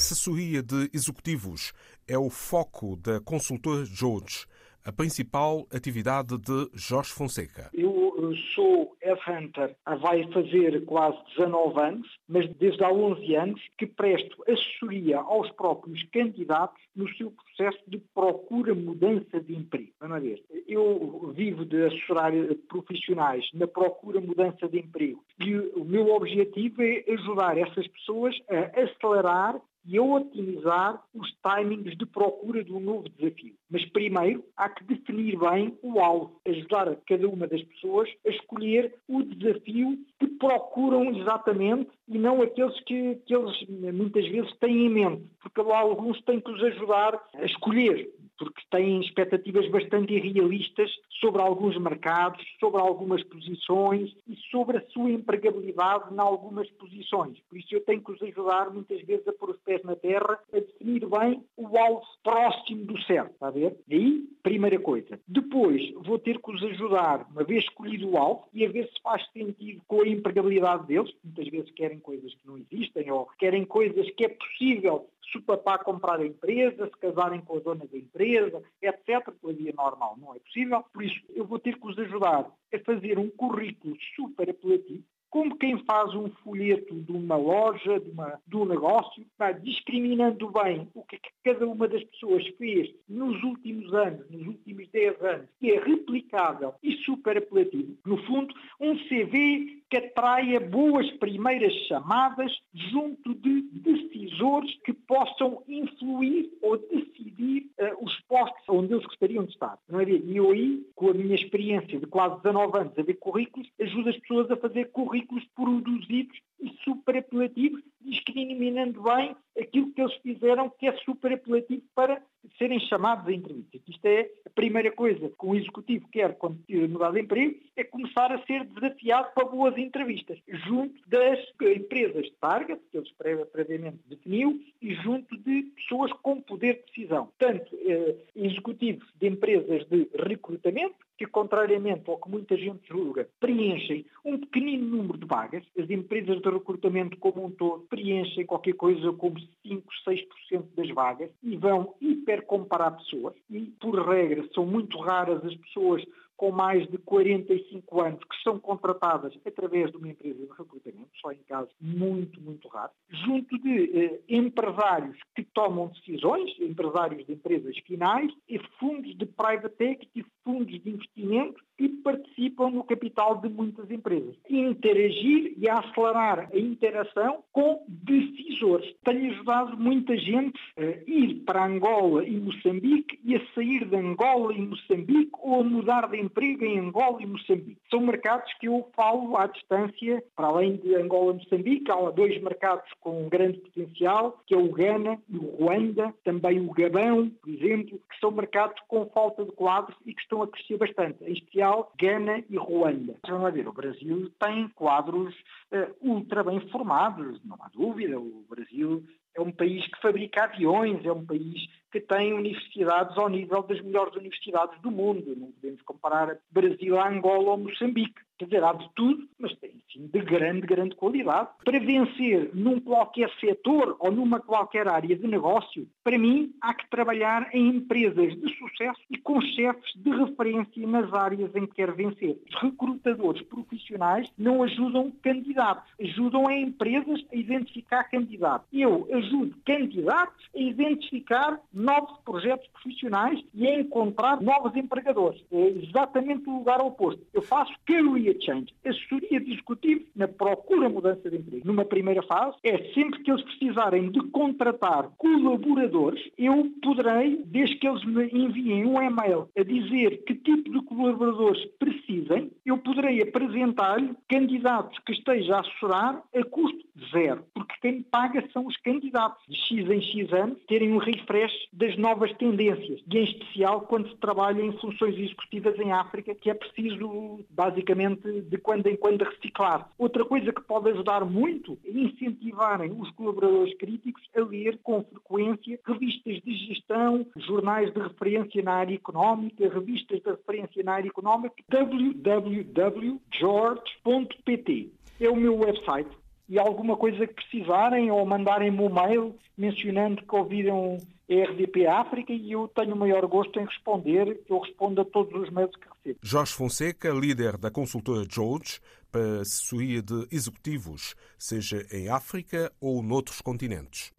assessoria de executivos é o foco da consultora George, a principal atividade de Jorge Fonseca. Eu sou headhunter há vai fazer quase 19 anos, mas desde há 11 anos que presto assessoria aos próprios candidatos no seu processo de procura mudança de emprego. Vamos ver. Eu vivo de assessorar profissionais na procura mudança de emprego e o meu objetivo é ajudar essas pessoas a acelerar e a otimizar os timings de procura de um novo desafio. Mas primeiro há que definir bem o alvo, ajudar a cada uma das pessoas a escolher o desafio que procuram exatamente e não aqueles que, que eles muitas vezes têm em mente, porque alguns têm que os ajudar a escolher porque têm expectativas bastante irrealistas sobre alguns mercados, sobre algumas posições e sobre a sua empregabilidade em algumas posições. Por isso eu tenho que os ajudar muitas vezes a pôr os pés na terra, a definir bem o alvo próximo do certo, está a ver? Daí, primeira coisa. Depois vou ter que os ajudar, uma vez escolhido o alvo, e a ver se faz sentido com a empregabilidade deles, muitas vezes querem coisas que não existem ou querem coisas que é possível se o papá comprar a empresa, se casarem com a dona da empresa, etc. Pela via normal não é possível. Por isso, eu vou ter que os ajudar a fazer um currículo super apelativo, como quem faz um folheto de uma loja, de, uma, de um negócio, tá, discriminando bem o que, que cada uma das pessoas fez nos últimos anos, nos últimos 10 anos, que é replicável e super apelativo. No fundo, um CV que atraia boas primeiras chamadas junto de decisores que possam influir ou decidir uh, os postos onde eles gostariam de estar. Não é? E eu aí, com a minha experiência de quase 19 anos a ver currículos, ajudo as pessoas a fazer currículos produzidos e super apelativos, discriminando bem aquilo que eles fizeram que é super apelativo para serem chamados a entrevistas. Isto é a primeira coisa que um executivo quer quando mudar de emprego, é começar a ser desafiado para boas entrevistas, junto das empresas de target, que eles previamente definiu, e junto de pessoas com poder de decisão. Tanto eh, executivos de empresas de recrutamento, que, contrariamente ao que muita gente julga, preenchem um pequenino número de vagas. As empresas de recrutamento como um todo preenchem qualquer coisa como 5, 6% das vagas e vão hipercomparar pessoas. E, por regra, são muito raras as pessoas com mais de 45 anos que são contratadas através de uma empresa de recrutamento, só em casos muito, muito raros, junto de eh, empresários que tomam decisões, empresários de empresas finais, e fundos de private equity, fundos de investimento que participam no capital de muitas empresas. Interagir e acelerar a interação com decisores. Tem ajudado muita gente a ir para Angola e Moçambique e a sair de Angola e Moçambique ou a mudar de emprego em Angola e Moçambique. São mercados que eu falo à distância, para além de Angola e Moçambique, há dois mercados com grande potencial, que é o Ghana e o Ruanda, também o Gabão, por exemplo, que são mercados com falta de quadros e que estão a crescer bastante, em especial Ghana e Ruanda. Vamos ver, o Brasil tem quadros uh, ultra bem formados, não há dúvida, o Brasil é um país que fabrica aviões, é um país que tem universidades ao nível das melhores universidades do mundo. Não podemos comparar Brasil a Angola ou Moçambique. Quer dizer, há de tudo, mas tem grande, grande qualidade. Para vencer num qualquer setor ou numa qualquer área de negócio, para mim há que trabalhar em empresas de sucesso e com chefes de referência nas áreas em que quer vencer. Os recrutadores profissionais não ajudam candidatos, ajudam empresas a identificar candidatos. Eu ajudo candidatos a identificar novos projetos profissionais e a encontrar novos empregadores. É exatamente o lugar oposto. Eu faço career Change, assessoria de executivos na procura mudança de emprego. Numa primeira fase, é sempre que eles precisarem de contratar colaboradores, eu poderei, desde que eles me enviem um e-mail a dizer que tipo de colaboradores precisem, eu poderei apresentar-lhe candidatos que esteja a assessorar a custo zero, porque quem paga são os candidatos. De X em X anos, terem um refresh das novas tendências, e em especial quando se trabalha em funções executivas em África, que é preciso, basicamente, de quando em quando reciclar. Outra coisa que pode ajudar muito é incentivarem os colaboradores críticos a ler com frequência revistas de gestão, jornais de referência na área económica, revistas de referência na área económica, www.george.pt. É o meu website e alguma coisa que precisarem ou mandarem-me um mail mencionando que ouviram a RDP África e eu tenho o maior gosto em responder, eu respondo a todos os mails que recebo. Jorge Fonseca, líder da consultora George, para assessoria de executivos, seja em África ou noutros continentes.